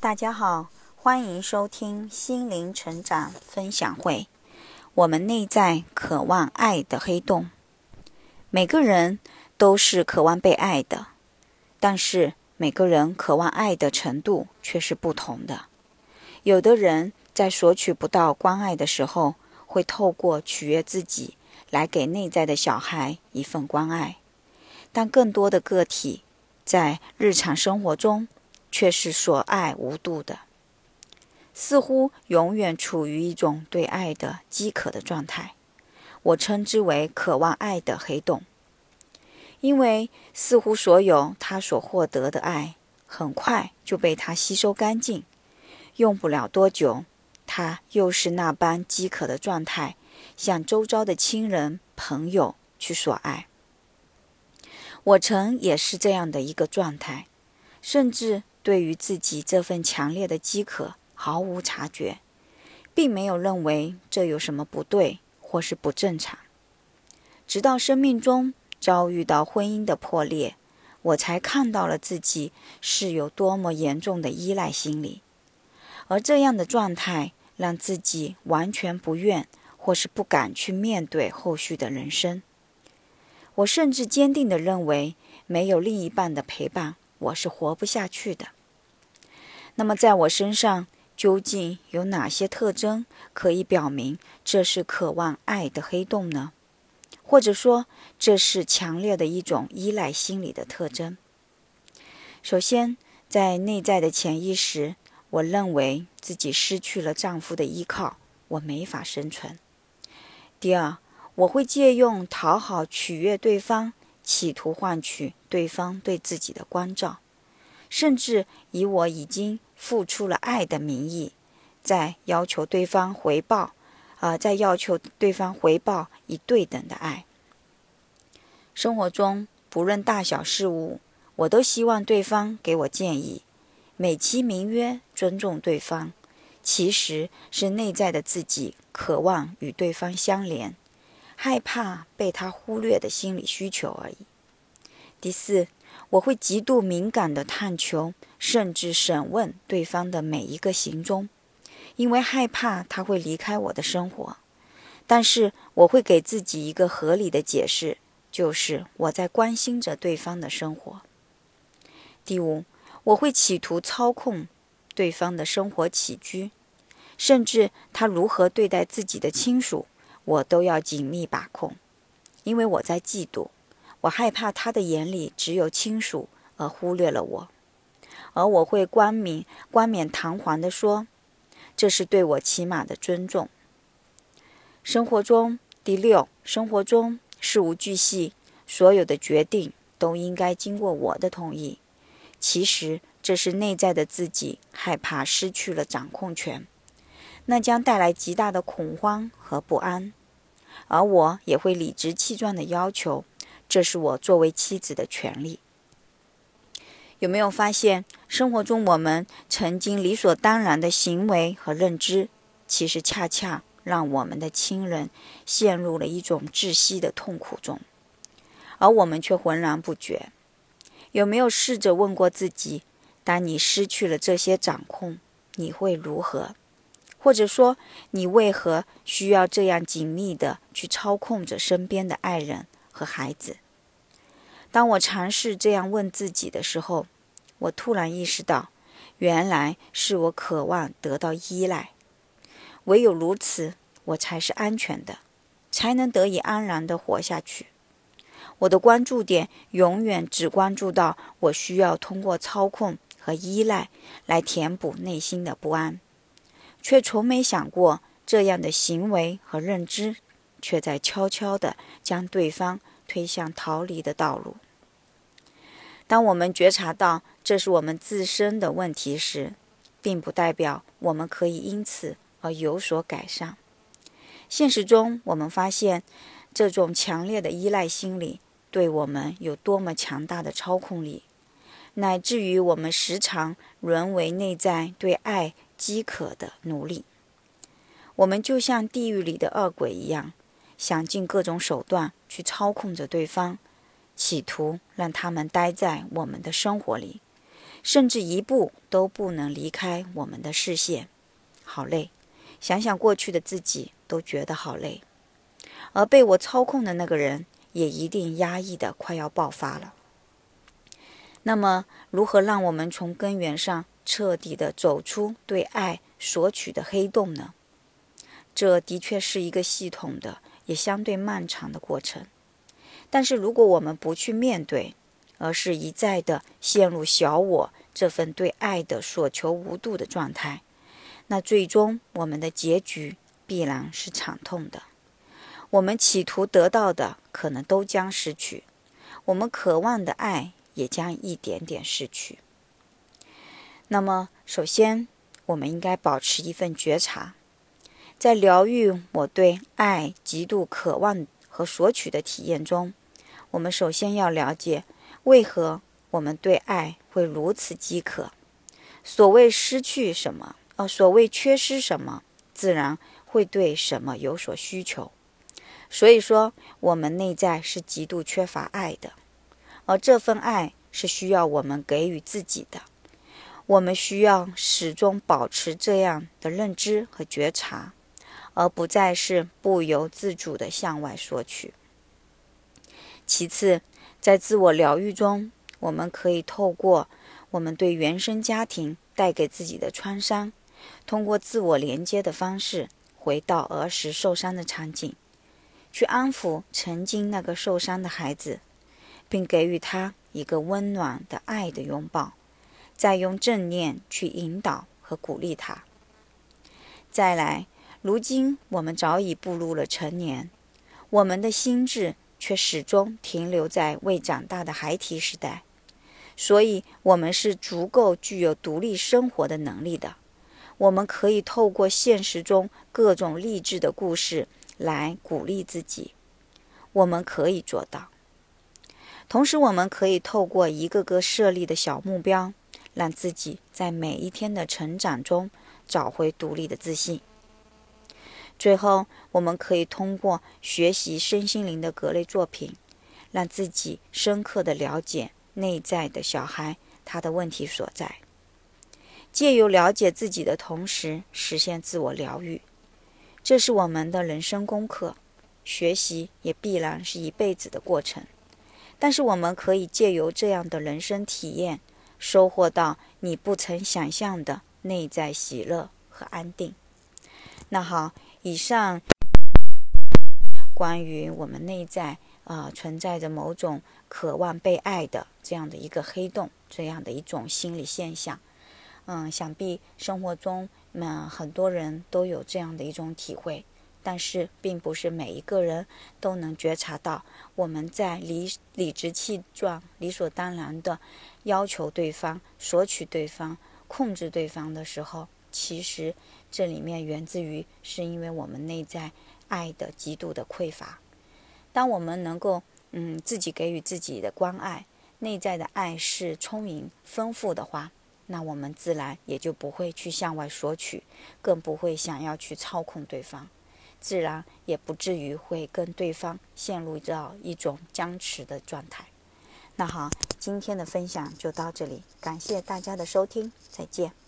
大家好，欢迎收听心灵成长分享会。我们内在渴望爱的黑洞，每个人都是渴望被爱的，但是每个人渴望爱的程度却是不同的。有的人在索取不到关爱的时候，会透过取悦自己来给内在的小孩一份关爱，但更多的个体在日常生活中。却是所爱无度的，似乎永远处于一种对爱的饥渴的状态。我称之为渴望爱的黑洞，因为似乎所有他所获得的爱，很快就被他吸收干净，用不了多久，他又是那般饥渴的状态，向周遭的亲人朋友去索爱。我曾也是这样的一个状态，甚至。对于自己这份强烈的饥渴毫无察觉，并没有认为这有什么不对或是不正常。直到生命中遭遇到婚姻的破裂，我才看到了自己是有多么严重的依赖心理，而这样的状态让自己完全不愿或是不敢去面对后续的人生。我甚至坚定地认为，没有另一半的陪伴，我是活不下去的。那么，在我身上究竟有哪些特征可以表明这是渴望爱的黑洞呢？或者说，这是强烈的一种依赖心理的特征？首先，在内在的潜意识，我认为自己失去了丈夫的依靠，我没法生存。第二，我会借用讨好、取悦对方，企图换取对方对自己的关照，甚至以我已经。付出了爱的名义，在要求对方回报，啊，在要求对方回报以对等的爱。生活中不论大小事物，我都希望对方给我建议，美其名曰尊重对方，其实是内在的自己渴望与对方相连，害怕被他忽略的心理需求而已。第四。我会极度敏感地探求，甚至审问对方的每一个行踪，因为害怕他会离开我的生活。但是我会给自己一个合理的解释，就是我在关心着对方的生活。第五，我会企图操控对方的生活起居，甚至他如何对待自己的亲属，我都要紧密把控，因为我在嫉妒。我害怕他的眼里只有亲属，而忽略了我，而我会冠冕冠冕堂皇地说，这是对我起码的尊重。生活中，第六，生活中事无巨细，所有的决定都应该经过我的同意。其实这是内在的自己害怕失去了掌控权，那将带来极大的恐慌和不安，而我也会理直气壮地要求。这是我作为妻子的权利。有没有发现，生活中我们曾经理所当然的行为和认知，其实恰恰让我们的亲人陷入了一种窒息的痛苦中，而我们却浑然不觉。有没有试着问过自己：当你失去了这些掌控，你会如何？或者说，你为何需要这样紧密的去操控着身边的爱人？和孩子。当我尝试这样问自己的时候，我突然意识到，原来是我渴望得到依赖。唯有如此，我才是安全的，才能得以安然地活下去。我的关注点永远只关注到我需要通过操控和依赖来填补内心的不安，却从没想过这样的行为和认知。却在悄悄地将对方推向逃离的道路。当我们觉察到这是我们自身的问题时，并不代表我们可以因此而有所改善。现实中，我们发现这种强烈的依赖心理对我们有多么强大的操控力，乃至于我们时常沦为内在对爱饥渴的奴隶。我们就像地狱里的恶鬼一样。想尽各种手段去操控着对方，企图让他们待在我们的生活里，甚至一步都不能离开我们的视线。好累，想想过去的自己都觉得好累，而被我操控的那个人也一定压抑的快要爆发了。那么，如何让我们从根源上彻底的走出对爱索取的黑洞呢？这的确是一个系统的，也相对漫长的过程。但是，如果我们不去面对，而是一再的陷入小我这份对爱的所求无度的状态，那最终我们的结局必然是惨痛的。我们企图得到的可能都将失去，我们渴望的爱也将一点点失去。那么，首先我们应该保持一份觉察，在疗愈我对爱极度渴望和索取的体验中。我们首先要了解，为何我们对爱会如此饥渴？所谓失去什么，呃，所谓缺失什么，自然会对什么有所需求。所以说，我们内在是极度缺乏爱的，而这份爱是需要我们给予自己的。我们需要始终保持这样的认知和觉察，而不再是不由自主地向外索取。其次，在自我疗愈中，我们可以透过我们对原生家庭带给自己的创伤，通过自我连接的方式，回到儿时受伤的场景，去安抚曾经那个受伤的孩子，并给予他一个温暖的爱的拥抱，再用正念去引导和鼓励他。再来，如今我们早已步入了成年，我们的心智。却始终停留在未长大的孩提时代，所以，我们是足够具有独立生活的能力的。我们可以透过现实中各种励志的故事来鼓励自己，我们可以做到。同时，我们可以透过一个个设立的小目标，让自己在每一天的成长中找回独立的自信。最后，我们可以通过学习身心灵的各类作品，让自己深刻的了解内在的小孩他的问题所在。借由了解自己的同时，实现自我疗愈，这是我们的人生功课。学习也必然是一辈子的过程，但是我们可以借由这样的人生体验，收获到你不曾想象的内在喜乐和安定。那好。以上关于我们内在啊存在着某种渴望被爱的这样的一个黑洞，这样的一种心理现象，嗯，想必生活中嗯很多人都有这样的一种体会，但是并不是每一个人都能觉察到，我们在理理直气壮、理所当然的要求对方、索取对方、控制对方的时候，其实。这里面源自于，是因为我们内在爱的极度的匮乏。当我们能够，嗯，自己给予自己的关爱，内在的爱是充盈丰富的话，那我们自然也就不会去向外索取，更不会想要去操控对方，自然也不至于会跟对方陷入到一种僵持的状态。那好，今天的分享就到这里，感谢大家的收听，再见。